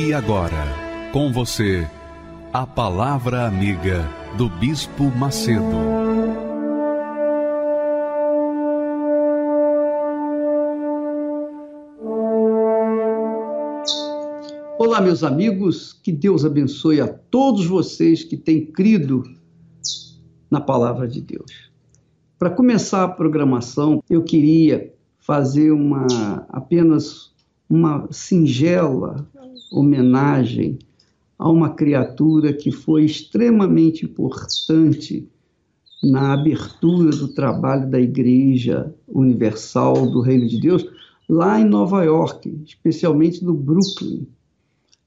E agora, com você, a Palavra Amiga do Bispo Macedo. Olá, meus amigos, que Deus abençoe a todos vocês que têm crido na Palavra de Deus. Para começar a programação, eu queria fazer uma apenas uma singela homenagem a uma criatura que foi extremamente importante na abertura do trabalho da Igreja Universal do Reino de Deus lá em Nova York, especialmente no Brooklyn.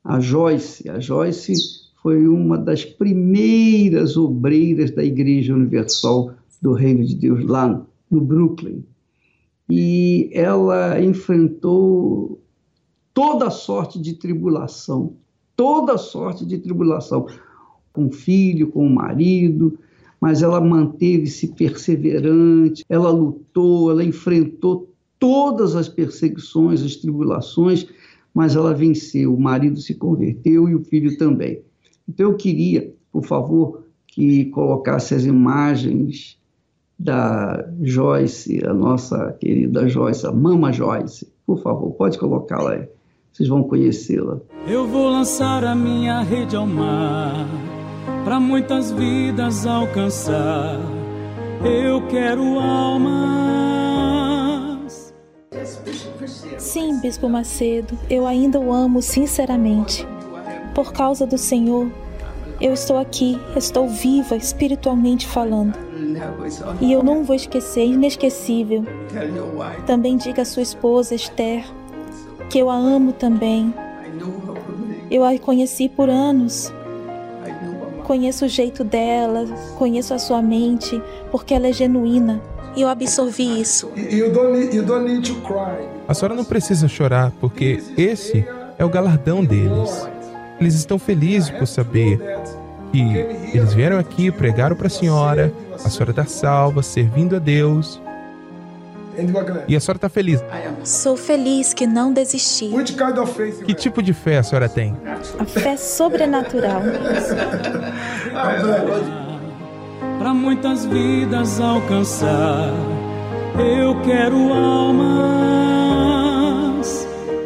A Joyce, a Joyce foi uma das primeiras obreiras da Igreja Universal do Reino de Deus lá no Brooklyn. E ela enfrentou toda sorte de tribulação, toda sorte de tribulação, com o filho, com o marido, mas ela manteve-se perseverante, ela lutou, ela enfrentou todas as perseguições, as tribulações, mas ela venceu. O marido se converteu e o filho também. Então eu queria, por favor, que colocasse as imagens da Joyce, a nossa querida Joyce, a Mama Joyce. Por favor, pode colocá-la aí vocês vão conhecê-la. Eu vou lançar a minha rede ao mar, para muitas vidas alcançar. Eu quero almas. Sim, Bispo Macedo, eu ainda o amo sinceramente. Por causa do Senhor, eu estou aqui, estou viva espiritualmente falando. E eu não vou esquecer, inesquecível. Também diga à sua esposa Esther que eu a amo também. Eu a conheci por anos. Conheço o jeito dela, conheço a sua mente, porque ela é genuína. E eu absorvi isso. A senhora não precisa chorar, porque esse é o galardão deles. Eles estão felizes por saber que eles vieram aqui, pregaram para a senhora, a senhora está salva, servindo a Deus. E a senhora está feliz? Sou feliz que não desisti. Que tipo de fé a senhora tem? A fé sobrenatural. Para muitas vidas alcançar, eu quero almas.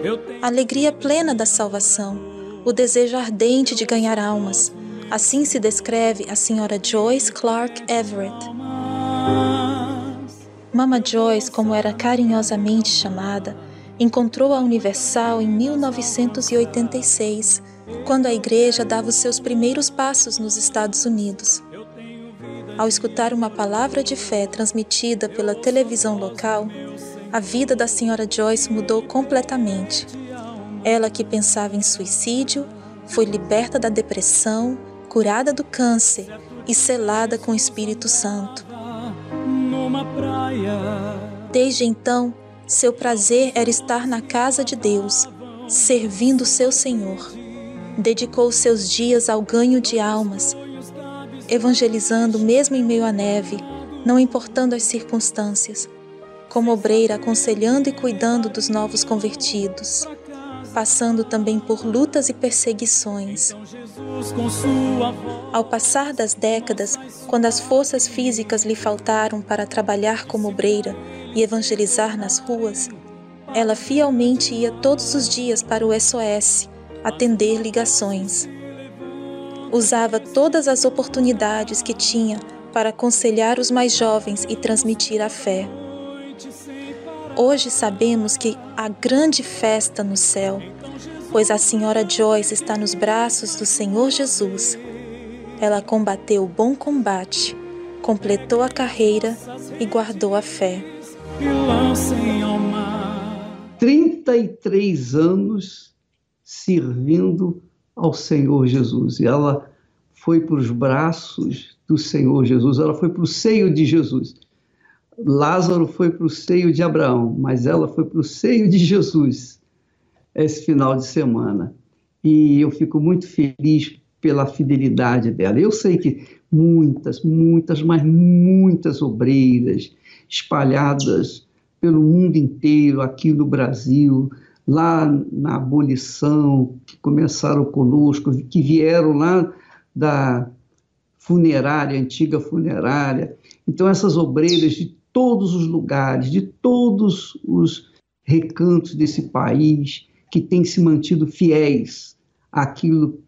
Eu tenho... Alegria plena da salvação, o desejo ardente de ganhar almas. Assim se descreve a senhora Joyce Clark Everett. Mama Joyce, como era carinhosamente chamada, encontrou a Universal em 1986, quando a igreja dava os seus primeiros passos nos Estados Unidos. Ao escutar uma palavra de fé transmitida pela televisão local, a vida da senhora Joyce mudou completamente. Ela que pensava em suicídio, foi liberta da depressão, curada do câncer e selada com o Espírito Santo. Desde então, seu prazer era estar na casa de Deus, servindo seu Senhor. Dedicou seus dias ao ganho de almas, evangelizando mesmo em meio à neve, não importando as circunstâncias, como obreira aconselhando e cuidando dos novos convertidos, passando também por lutas e perseguições. Ao passar das décadas, quando as forças físicas lhe faltaram para trabalhar como obreira e evangelizar nas ruas, ela fielmente ia todos os dias para o SOS atender ligações. Usava todas as oportunidades que tinha para aconselhar os mais jovens e transmitir a fé. Hoje sabemos que há grande festa no céu, pois a senhora Joyce está nos braços do Senhor Jesus. Ela combateu o bom combate, completou a carreira e guardou a fé. 33 anos servindo ao Senhor Jesus. E ela foi para os braços do Senhor Jesus, ela foi para o seio de Jesus. Lázaro foi para o seio de Abraão, mas ela foi para o seio de Jesus esse final de semana. E eu fico muito feliz pela fidelidade dela. Eu sei que muitas, muitas, mas muitas obreiras espalhadas pelo mundo inteiro, aqui no Brasil, lá na abolição, que começaram conosco, que vieram lá da funerária, antiga funerária. Então, essas obreiras de todos os lugares, de todos os recantos desse país, que têm se mantido fiéis àquilo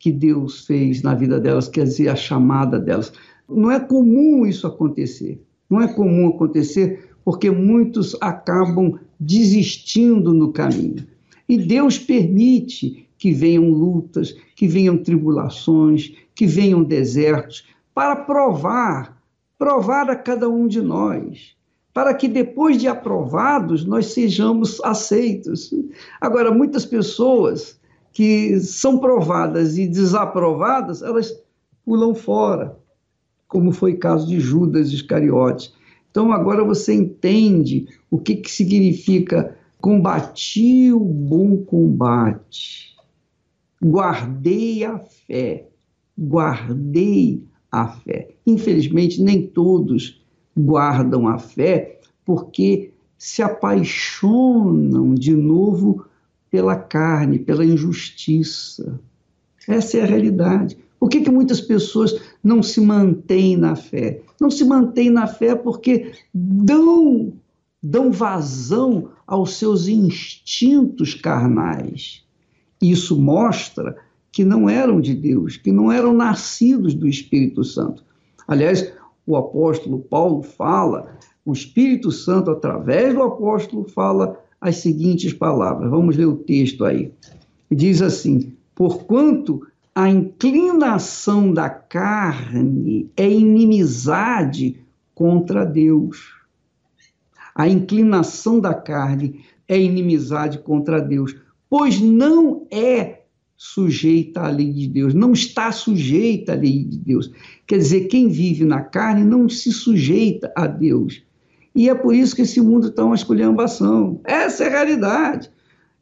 que Deus fez na vida delas, quer dizer, a chamada delas. Não é comum isso acontecer. Não é comum acontecer porque muitos acabam desistindo no caminho. E Deus permite que venham lutas, que venham tribulações, que venham desertos, para provar, provar a cada um de nós, para que depois de aprovados nós sejamos aceitos. Agora, muitas pessoas que são provadas e desaprovadas, elas pulam fora, como foi o caso de Judas Iscariotes. Então agora você entende o que, que significa combati o bom combate, guardei a fé, guardei a fé. Infelizmente, nem todos guardam a fé porque se apaixonam de novo pela carne, pela injustiça. Essa é a realidade. Por que, que muitas pessoas não se mantêm na fé? Não se mantêm na fé porque dão, dão vazão aos seus instintos carnais. Isso mostra que não eram de Deus, que não eram nascidos do Espírito Santo. Aliás, o apóstolo Paulo fala, o Espírito Santo, através do apóstolo, fala as seguintes palavras. Vamos ler o texto aí. Diz assim: Porquanto a inclinação da carne é inimizade contra Deus. A inclinação da carne é inimizade contra Deus, pois não é sujeita à lei de Deus, não está sujeita à lei de Deus. Quer dizer, quem vive na carne não se sujeita a Deus. E é por isso que esse mundo está uma esculhambação. Essa é a realidade.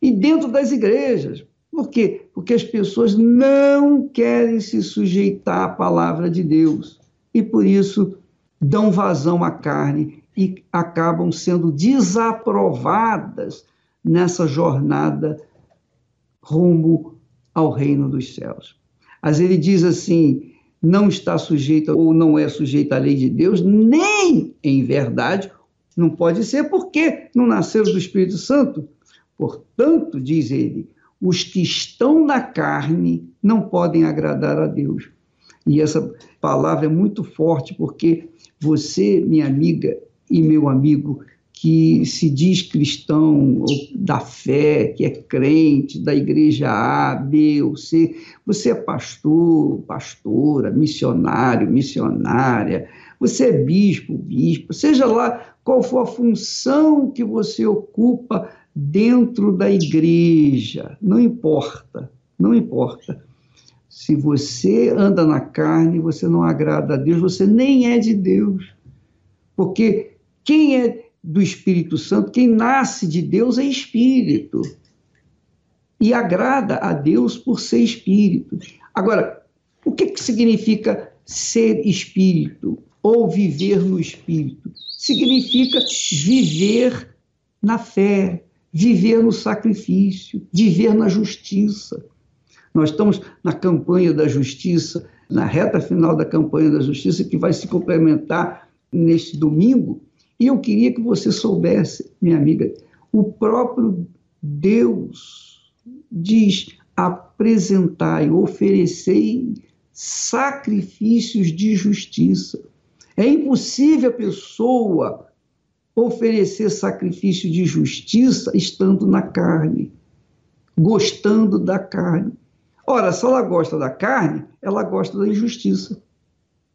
E dentro das igrejas. Por quê? Porque as pessoas não querem se sujeitar à palavra de Deus. E por isso dão vazão à carne e acabam sendo desaprovadas nessa jornada rumo ao reino dos céus. Mas ele diz assim: não está sujeita ou não é sujeita à lei de Deus, nem em verdade não pode ser porque não nasceram do Espírito Santo. Portanto, diz ele, os que estão na carne não podem agradar a Deus. E essa palavra é muito forte porque você, minha amiga e meu amigo, que se diz cristão da fé, que é crente da igreja A, B ou C, você é pastor, pastora, missionário, missionária, você é bispo, bispo, seja lá qual for a função que você ocupa dentro da igreja, não importa, não importa. Se você anda na carne, você não agrada a Deus, você nem é de Deus. Porque quem é do Espírito Santo, quem nasce de Deus é espírito. E agrada a Deus por ser espírito. Agora, o que, que significa ser espírito? ou viver no espírito. Significa viver na fé, viver no sacrifício, viver na justiça. Nós estamos na campanha da justiça, na reta final da campanha da justiça, que vai se complementar neste domingo. E eu queria que você soubesse, minha amiga, o próprio Deus diz: apresentai, oferecei sacrifícios de justiça. É impossível a pessoa oferecer sacrifício de justiça estando na carne, gostando da carne. Ora, se ela gosta da carne, ela gosta da injustiça.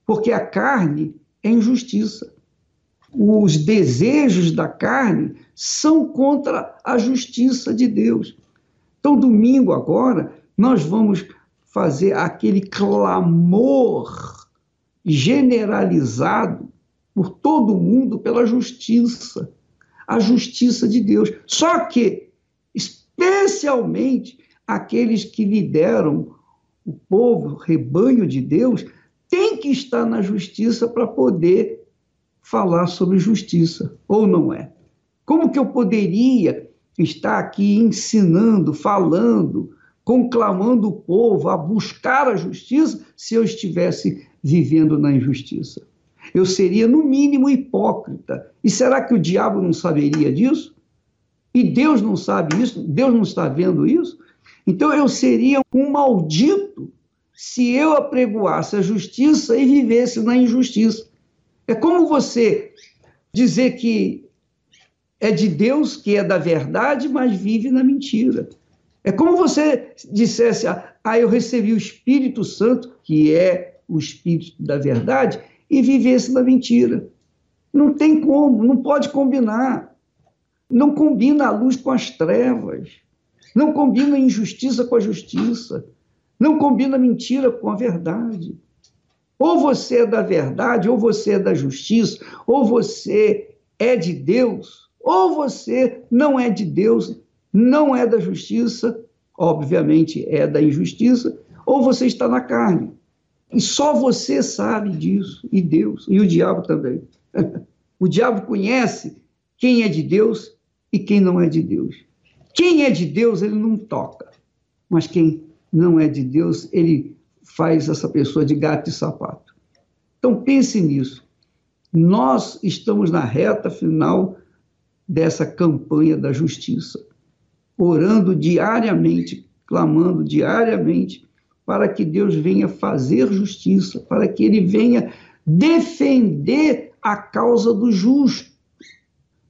Porque a carne é injustiça. Os desejos da carne são contra a justiça de Deus. Então, domingo agora, nós vamos fazer aquele clamor generalizado por todo mundo pela justiça, a justiça de Deus. Só que, especialmente, aqueles que lideram o povo, o rebanho de Deus, tem que estar na justiça para poder falar sobre justiça, ou não é? Como que eu poderia estar aqui ensinando, falando, conclamando o povo a buscar a justiça se eu estivesse vivendo na injustiça? Eu seria, no mínimo, hipócrita. E será que o diabo não saberia disso? E Deus não sabe isso? Deus não está vendo isso? Então eu seria um maldito se eu apregoasse a justiça e vivesse na injustiça. É como você dizer que é de Deus, que é da verdade, mas vive na mentira. É como você dissesse, ah, eu recebi o Espírito Santo, que é o Espírito da verdade, e vivesse na mentira. Não tem como, não pode combinar. Não combina a luz com as trevas. Não combina a injustiça com a justiça. Não combina a mentira com a verdade. Ou você é da verdade, ou você é da justiça, ou você é de Deus, ou você não é de Deus, não é da justiça, obviamente é da injustiça, ou você está na carne. E só você sabe disso, e Deus, e o diabo também. o diabo conhece quem é de Deus e quem não é de Deus. Quem é de Deus, ele não toca, mas quem não é de Deus, ele faz essa pessoa de gato e sapato. Então pense nisso. Nós estamos na reta final dessa campanha da justiça, orando diariamente, clamando diariamente para que Deus venha fazer justiça, para que ele venha defender a causa do justo.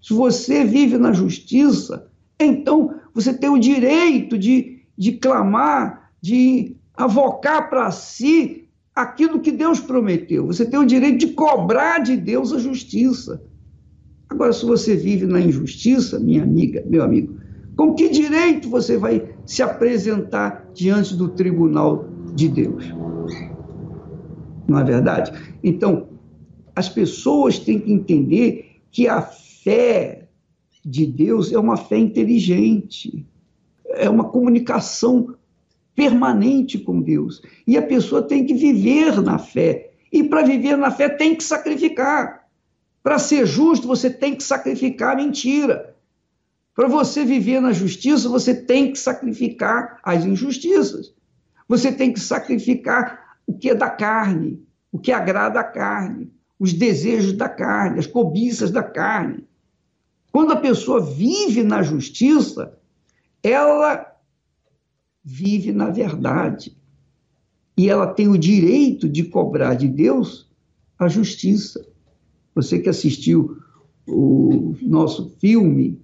Se você vive na justiça, então você tem o direito de, de clamar, de avocar para si aquilo que Deus prometeu. Você tem o direito de cobrar de Deus a justiça. Agora, se você vive na injustiça, minha amiga, meu amigo, com que direito você vai se apresentar diante do tribunal de Deus? Não é verdade? Então, as pessoas têm que entender que a fé de Deus é uma fé inteligente, é uma comunicação permanente com Deus. E a pessoa tem que viver na fé. E para viver na fé tem que sacrificar. Para ser justo, você tem que sacrificar a mentira. Para você viver na justiça, você tem que sacrificar as injustiças. Você tem que sacrificar o que é da carne, o que agrada a carne, os desejos da carne, as cobiças da carne. Quando a pessoa vive na justiça, ela vive na verdade. E ela tem o direito de cobrar de Deus a justiça. Você que assistiu o nosso filme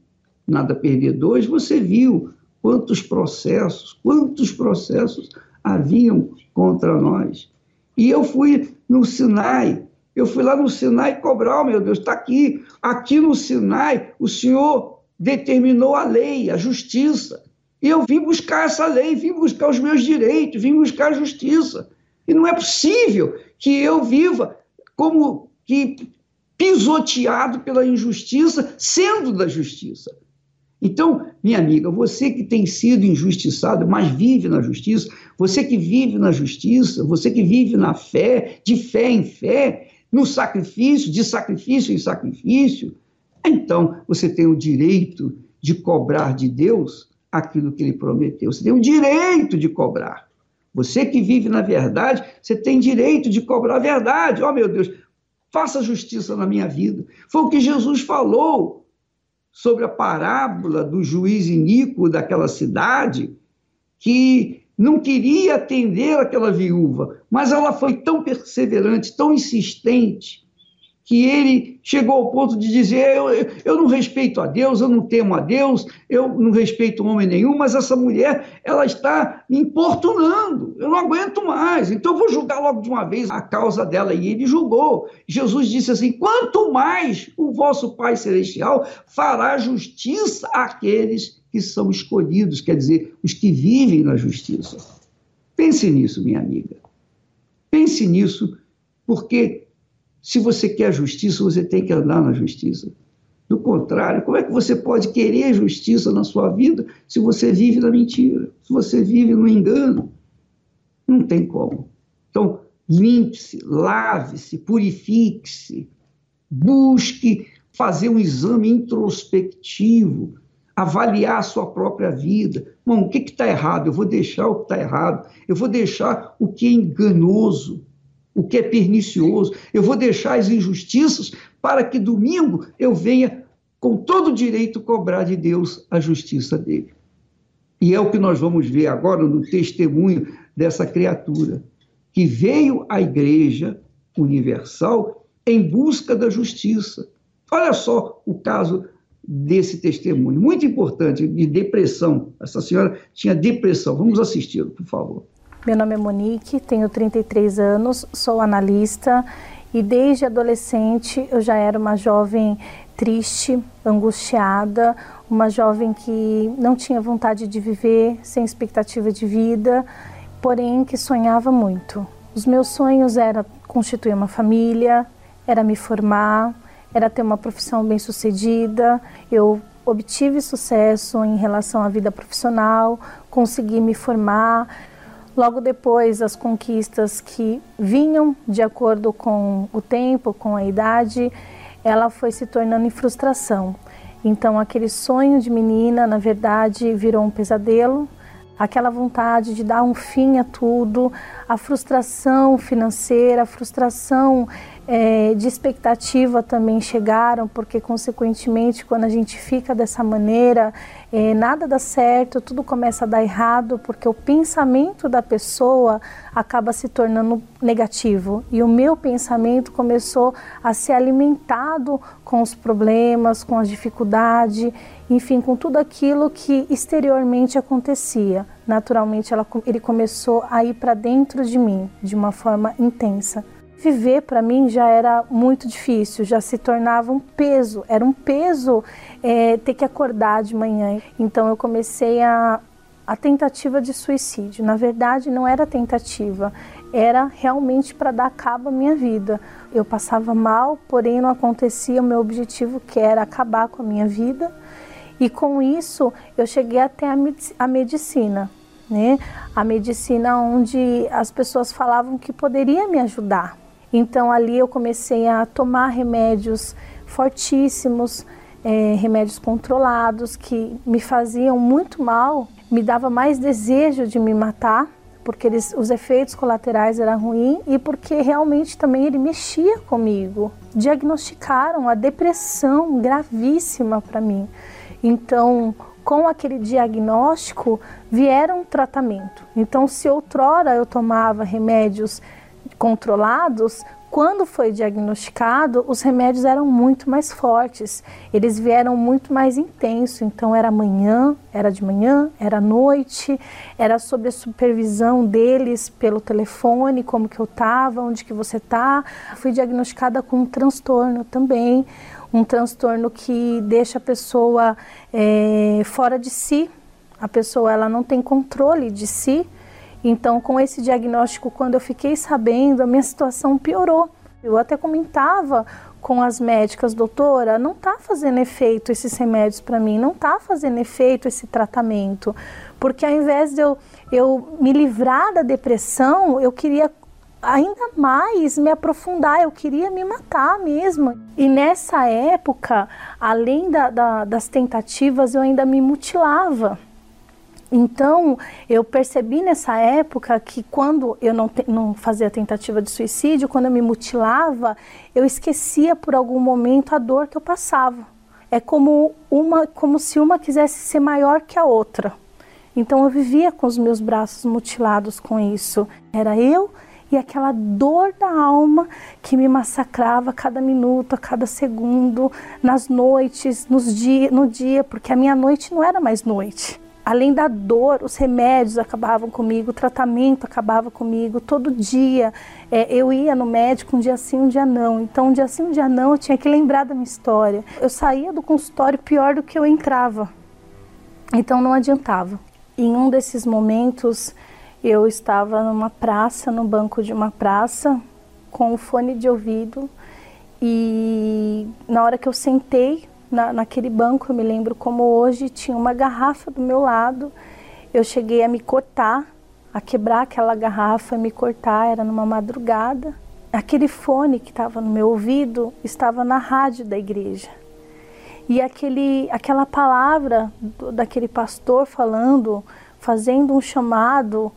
Nada Perder Dois, você viu quantos processos, quantos processos haviam contra nós. E eu fui no Sinai, eu fui lá no Sinai cobrar, oh, meu Deus, está aqui. Aqui no Sinai, o Senhor determinou a lei, a justiça. E eu vim buscar essa lei, vim buscar os meus direitos, vim buscar a justiça. E não é possível que eu viva como que pisoteado pela injustiça, sendo da justiça. Então, minha amiga, você que tem sido injustiçado, mas vive na justiça, você que vive na justiça, você que vive na fé, de fé em fé, no sacrifício, de sacrifício em sacrifício, então você tem o direito de cobrar de Deus aquilo que ele prometeu. Você tem o direito de cobrar. Você que vive na verdade, você tem direito de cobrar a verdade. Oh, meu Deus, faça justiça na minha vida. Foi o que Jesus falou sobre a parábola do juiz iníquo daquela cidade, que não queria atender aquela viúva, mas ela foi tão perseverante, tão insistente, que ele chegou ao ponto de dizer: eu, eu não respeito a Deus, eu não temo a Deus, eu não respeito homem nenhum, mas essa mulher, ela está me importunando, eu não aguento mais, então eu vou julgar logo de uma vez a causa dela. E ele julgou. Jesus disse assim: quanto mais o vosso Pai Celestial fará justiça àqueles que são escolhidos, quer dizer, os que vivem na justiça. Pense nisso, minha amiga. Pense nisso, porque se você quer justiça, você tem que andar na justiça. Do contrário, como é que você pode querer justiça na sua vida se você vive na mentira, se você vive no engano? Não tem como. Então, limpe-se, lave-se, purifique-se, busque fazer um exame introspectivo, avaliar a sua própria vida. Bom, o que está errado? Eu vou deixar o que está errado, eu vou deixar o que é enganoso, o que é pernicioso. Eu vou deixar as injustiças para que domingo eu venha com todo direito cobrar de Deus a justiça dele. E é o que nós vamos ver agora no testemunho dessa criatura, que veio à igreja universal em busca da justiça. Olha só o caso desse testemunho, muito importante, de depressão. Essa senhora tinha depressão. Vamos assisti-lo, por favor. Meu nome é Monique, tenho 33 anos, sou analista e desde adolescente eu já era uma jovem triste, angustiada, uma jovem que não tinha vontade de viver, sem expectativa de vida, porém que sonhava muito. Os meus sonhos era constituir uma família, era me formar, era ter uma profissão bem-sucedida. Eu obtive sucesso em relação à vida profissional, consegui me formar, Logo depois, as conquistas que vinham de acordo com o tempo, com a idade, ela foi se tornando em frustração. Então, aquele sonho de menina, na verdade, virou um pesadelo. Aquela vontade de dar um fim a tudo, a frustração financeira, a frustração é, de expectativa também chegaram, porque consequentemente quando a gente fica dessa maneira, é, nada dá certo, tudo começa a dar errado, porque o pensamento da pessoa acaba se tornando negativo. E o meu pensamento começou a ser alimentado com os problemas, com as dificuldades, enfim, com tudo aquilo que exteriormente acontecia. Naturalmente, ela, ele começou a ir para dentro de mim de uma forma intensa. Viver para mim já era muito difícil, já se tornava um peso, era um peso é, ter que acordar de manhã. Então eu comecei a, a tentativa de suicídio. Na verdade, não era tentativa, era realmente para dar cabo à minha vida. Eu passava mal, porém não acontecia o meu objetivo, que era acabar com a minha vida. E com isso, eu cheguei até a medicina, né? A medicina onde as pessoas falavam que poderia me ajudar, então ali eu comecei a tomar remédios fortíssimos, é, remédios controlados que me faziam muito mal, me dava mais desejo de me matar, porque eles, os efeitos colaterais eram ruins e porque realmente também ele mexia comigo. Diagnosticaram a depressão gravíssima para mim. Então, com aquele diagnóstico, vieram tratamento. Então, se outrora eu tomava remédios controlados, quando foi diagnosticado, os remédios eram muito mais fortes, eles vieram muito mais intenso. Então era manhã, era de manhã, era noite, era sob a supervisão deles pelo telefone, como que eu estava, onde que você está. Fui diagnosticada com um transtorno também, um transtorno que deixa a pessoa é, fora de si. A pessoa ela não tem controle de si então, com esse diagnóstico, quando eu fiquei sabendo, a minha situação piorou. Eu até comentava com as médicas, doutora, não está fazendo efeito esses remédios para mim, não está fazendo efeito esse tratamento, porque ao invés de eu, eu me livrar da depressão, eu queria ainda mais me aprofundar, eu queria me matar mesmo. E nessa época, além da, da, das tentativas, eu ainda me mutilava. Então, eu percebi nessa época que quando eu não, não fazia tentativa de suicídio, quando eu me mutilava, eu esquecia por algum momento a dor que eu passava. É como, uma, como se uma quisesse ser maior que a outra. Então, eu vivia com os meus braços mutilados com isso. Era eu e aquela dor da alma que me massacrava a cada minuto, a cada segundo, nas noites, nos dia, no dia, porque a minha noite não era mais noite. Além da dor, os remédios acabavam comigo, o tratamento acabava comigo. Todo dia é, eu ia no médico um dia sim, um dia não. Então, um dia sim, um dia não, eu tinha que lembrar da minha história. Eu saía do consultório pior do que eu entrava. Então, não adiantava. Em um desses momentos, eu estava numa praça, no banco de uma praça, com o fone de ouvido. E na hora que eu sentei na, naquele banco, eu me lembro como hoje, tinha uma garrafa do meu lado. Eu cheguei a me cortar, a quebrar aquela garrafa me cortar, era numa madrugada. Aquele fone que estava no meu ouvido estava na rádio da igreja. E aquele, aquela palavra do, daquele pastor falando, fazendo um chamado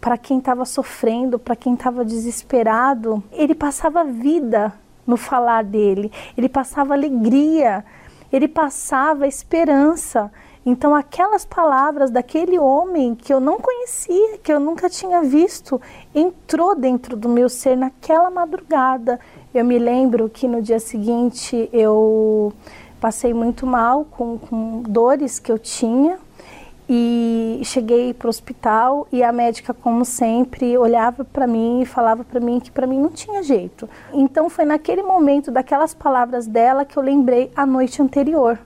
para quem estava sofrendo, para quem estava desesperado, ele passava vida no falar dele, ele passava alegria, ele passava esperança. Então, aquelas palavras daquele homem que eu não conhecia, que eu nunca tinha visto, entrou dentro do meu ser naquela madrugada. Eu me lembro que no dia seguinte eu passei muito mal com, com dores que eu tinha e cheguei para o hospital e a médica, como sempre, olhava para mim e falava para mim que para mim não tinha jeito. Então foi naquele momento daquelas palavras dela que eu lembrei a noite anterior.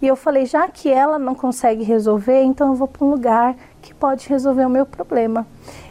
E eu falei, já que ela não consegue resolver, então eu vou para um lugar que pode resolver o meu problema.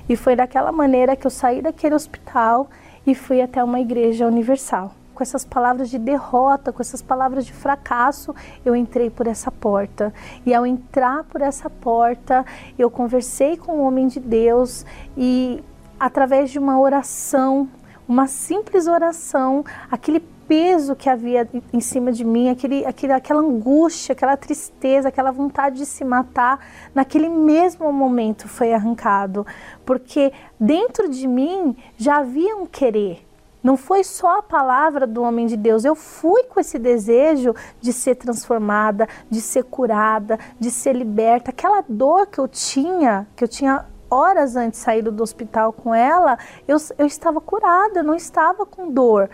E foi daquela maneira que eu saí daquele hospital e fui até uma igreja universal com essas palavras de derrota, com essas palavras de fracasso, eu entrei por essa porta. E ao entrar por essa porta, eu conversei com o homem de Deus e através de uma oração, uma simples oração, aquele peso que havia em cima de mim, aquele, aquele, aquela angústia, aquela tristeza, aquela vontade de se matar, naquele mesmo momento foi arrancado, porque dentro de mim já havia um querer, não foi só a palavra do homem de Deus, eu fui com esse desejo de ser transformada, de ser curada, de ser liberta. Aquela dor que eu tinha, que eu tinha horas antes sair do hospital com ela, eu, eu estava curada, não estava com dor.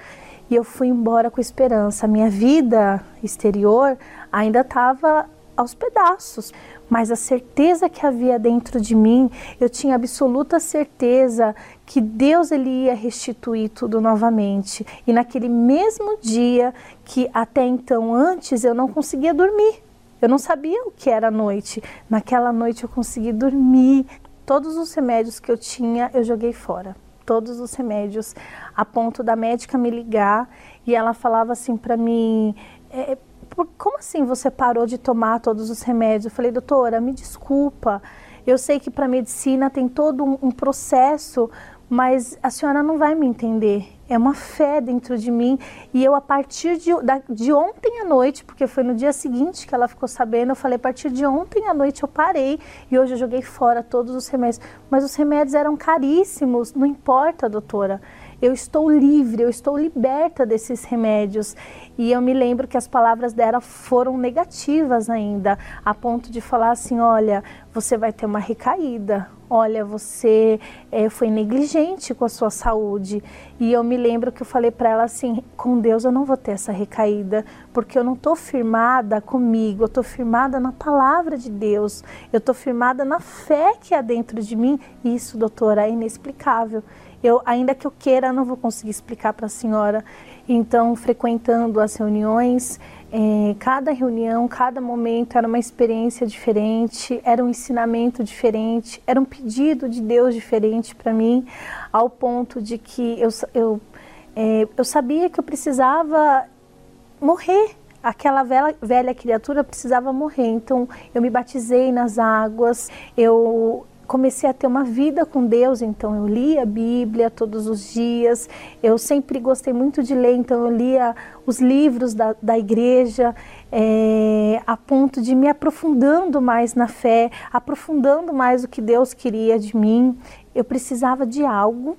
E eu fui embora com esperança. A minha vida exterior ainda estava aos pedaços, mas a certeza que havia dentro de mim, eu tinha absoluta certeza que Deus ele ia restituir tudo novamente. E naquele mesmo dia que até então antes eu não conseguia dormir. Eu não sabia o que era noite. Naquela noite eu consegui dormir. Todos os remédios que eu tinha, eu joguei fora. Todos os remédios, a ponto da médica me ligar e ela falava assim para mim: é, como assim você parou de tomar todos os remédios? Eu falei, doutora, me desculpa. Eu sei que para medicina tem todo um, um processo, mas a senhora não vai me entender. É uma fé dentro de mim e eu a partir de, da, de ontem à noite, porque foi no dia seguinte que ela ficou sabendo, eu falei a partir de ontem à noite eu parei e hoje eu joguei fora todos os remédios. Mas os remédios eram caríssimos, não importa, doutora eu estou livre, eu estou liberta desses remédios. E eu me lembro que as palavras dela foram negativas ainda, a ponto de falar assim: olha, você vai ter uma recaída, olha, você é, foi negligente com a sua saúde. E eu me lembro que eu falei para ela assim: com Deus eu não vou ter essa recaída, porque eu não estou firmada comigo, eu estou firmada na palavra de Deus, eu estou firmada na fé que há dentro de mim. Isso, doutora, é inexplicável. Eu, ainda que eu queira, não vou conseguir explicar para a senhora. Então, frequentando as reuniões, é, cada reunião, cada momento era uma experiência diferente, era um ensinamento diferente, era um pedido de Deus diferente para mim, ao ponto de que eu, eu, é, eu sabia que eu precisava morrer aquela velha, velha criatura precisava morrer. Então eu me batizei nas águas, eu comecei a ter uma vida com Deus, então eu lia a Bíblia todos os dias, eu sempre gostei muito de ler, então eu lia os livros da, da igreja, é, a ponto de me aprofundando mais na fé, aprofundando mais o que Deus queria de mim. Eu precisava de algo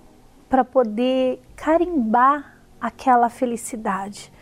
para poder carimbar aquela felicidade.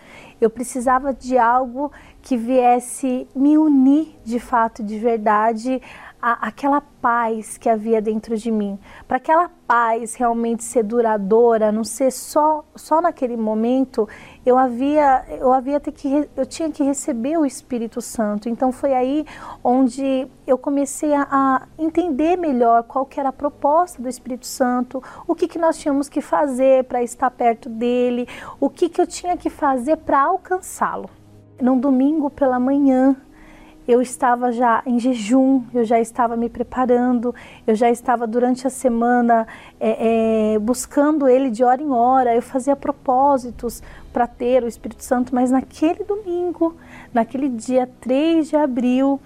Eu precisava de algo que viesse me unir de fato, de verdade, a, aquela paz que havia dentro de mim, para aquela paz realmente ser duradoura, não ser só só naquele momento, eu havia eu havia ter que eu tinha que receber o Espírito Santo. Então foi aí onde eu comecei a, a entender melhor qual que era a proposta do Espírito Santo, o que que nós tínhamos que fazer para estar perto dele, o que que eu tinha que fazer para alcançá-lo. Num domingo pela manhã, eu estava já em jejum, eu já estava me preparando, eu já estava durante a semana é, é, buscando ele de hora em hora, eu fazia propósitos para ter o Espírito Santo, mas naquele domingo, naquele dia 3 de abril,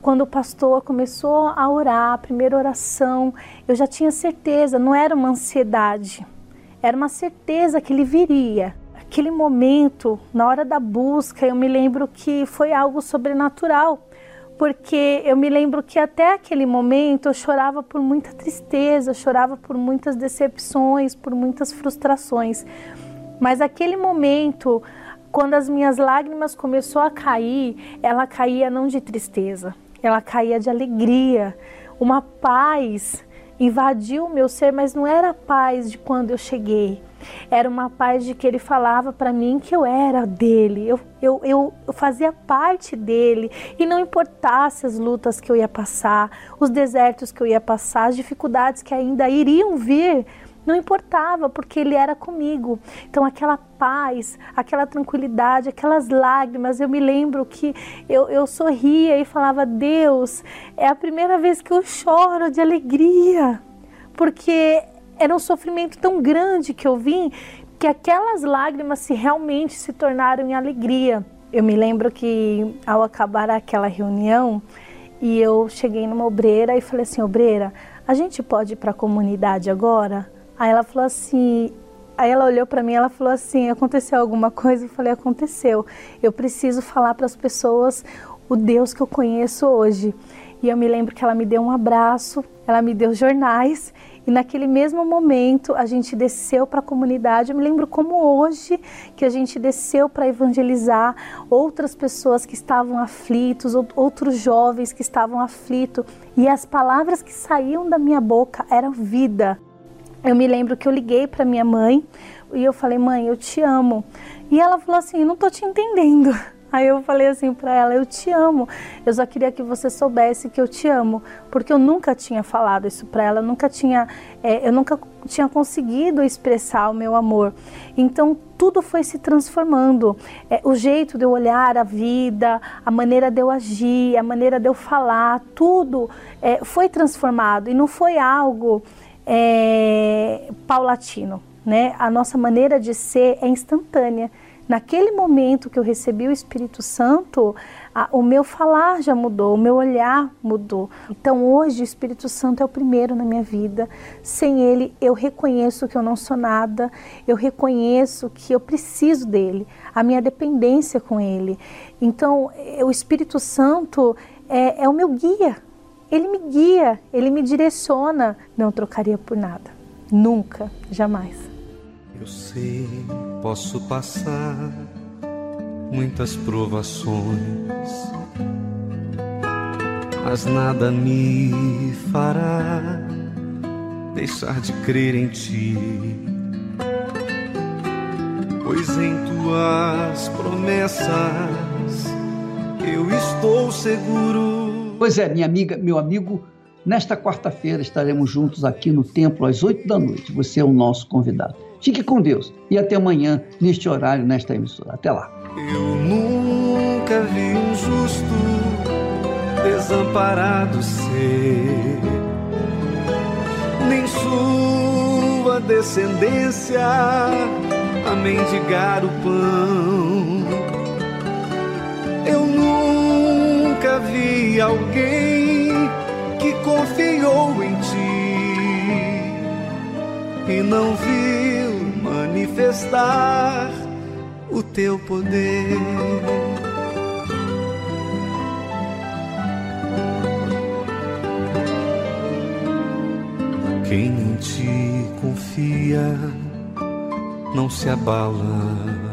quando o pastor começou a orar, a primeira oração, eu já tinha certeza, não era uma ansiedade, era uma certeza que ele viria aquele momento, na hora da busca, eu me lembro que foi algo sobrenatural, porque eu me lembro que até aquele momento eu chorava por muita tristeza, chorava por muitas decepções, por muitas frustrações. Mas aquele momento, quando as minhas lágrimas começou a cair, ela caía não de tristeza, ela caía de alegria, uma paz invadiu o meu ser, mas não era a paz de quando eu cheguei. Era uma paz de que ele falava para mim que eu era dele, eu, eu, eu, eu fazia parte dele. E não importasse as lutas que eu ia passar, os desertos que eu ia passar, as dificuldades que ainda iriam vir, não importava, porque ele era comigo. Então, aquela paz, aquela tranquilidade, aquelas lágrimas, eu me lembro que eu, eu sorria e falava: Deus, é a primeira vez que eu choro de alegria, porque era um sofrimento tão grande que eu vim que aquelas lágrimas se realmente se tornaram em alegria. Eu me lembro que ao acabar aquela reunião e eu cheguei numa obreira e falei assim, obreira, a gente pode ir para a comunidade agora? Aí ela falou assim, aí ela olhou para mim ela falou assim, aconteceu alguma coisa? Eu falei, aconteceu. Eu preciso falar para as pessoas o Deus que eu conheço hoje. E eu me lembro que ela me deu um abraço, ela me deu jornais e naquele mesmo momento a gente desceu para a comunidade. Eu me lembro como hoje que a gente desceu para evangelizar outras pessoas que estavam aflitos, outros jovens que estavam aflitos. E as palavras que saíam da minha boca eram vida. Eu me lembro que eu liguei para minha mãe e eu falei: "Mãe, eu te amo". E ela falou assim: "Não tô te entendendo". Aí eu falei assim para ela: Eu te amo. Eu só queria que você soubesse que eu te amo, porque eu nunca tinha falado isso para ela, eu nunca tinha, é, eu nunca tinha conseguido expressar o meu amor. Então tudo foi se transformando. É, o jeito de eu olhar a vida, a maneira de eu agir, a maneira de eu falar, tudo é, foi transformado e não foi algo é, paulatino. Né? A nossa maneira de ser é instantânea. Naquele momento que eu recebi o Espírito Santo, a, o meu falar já mudou, o meu olhar mudou. Então hoje o Espírito Santo é o primeiro na minha vida. Sem ele, eu reconheço que eu não sou nada, eu reconheço que eu preciso dele, a minha dependência com ele. Então o Espírito Santo é, é o meu guia. Ele me guia, ele me direciona. Não trocaria por nada. Nunca, jamais. Eu sei, posso passar muitas provações, mas nada me fará deixar de crer em ti. Pois em tuas promessas eu estou seguro. Pois é, minha amiga, meu amigo, nesta quarta-feira estaremos juntos aqui no templo às oito da noite. Você é o nosso convidado. Fique com Deus e até amanhã, neste horário, nesta emissora. Até lá. Eu nunca vi um justo desamparado ser, nem sua descendência a mendigar o pão. Vi alguém que confiou em ti e não viu manifestar o teu poder. Quem em ti confia não se abala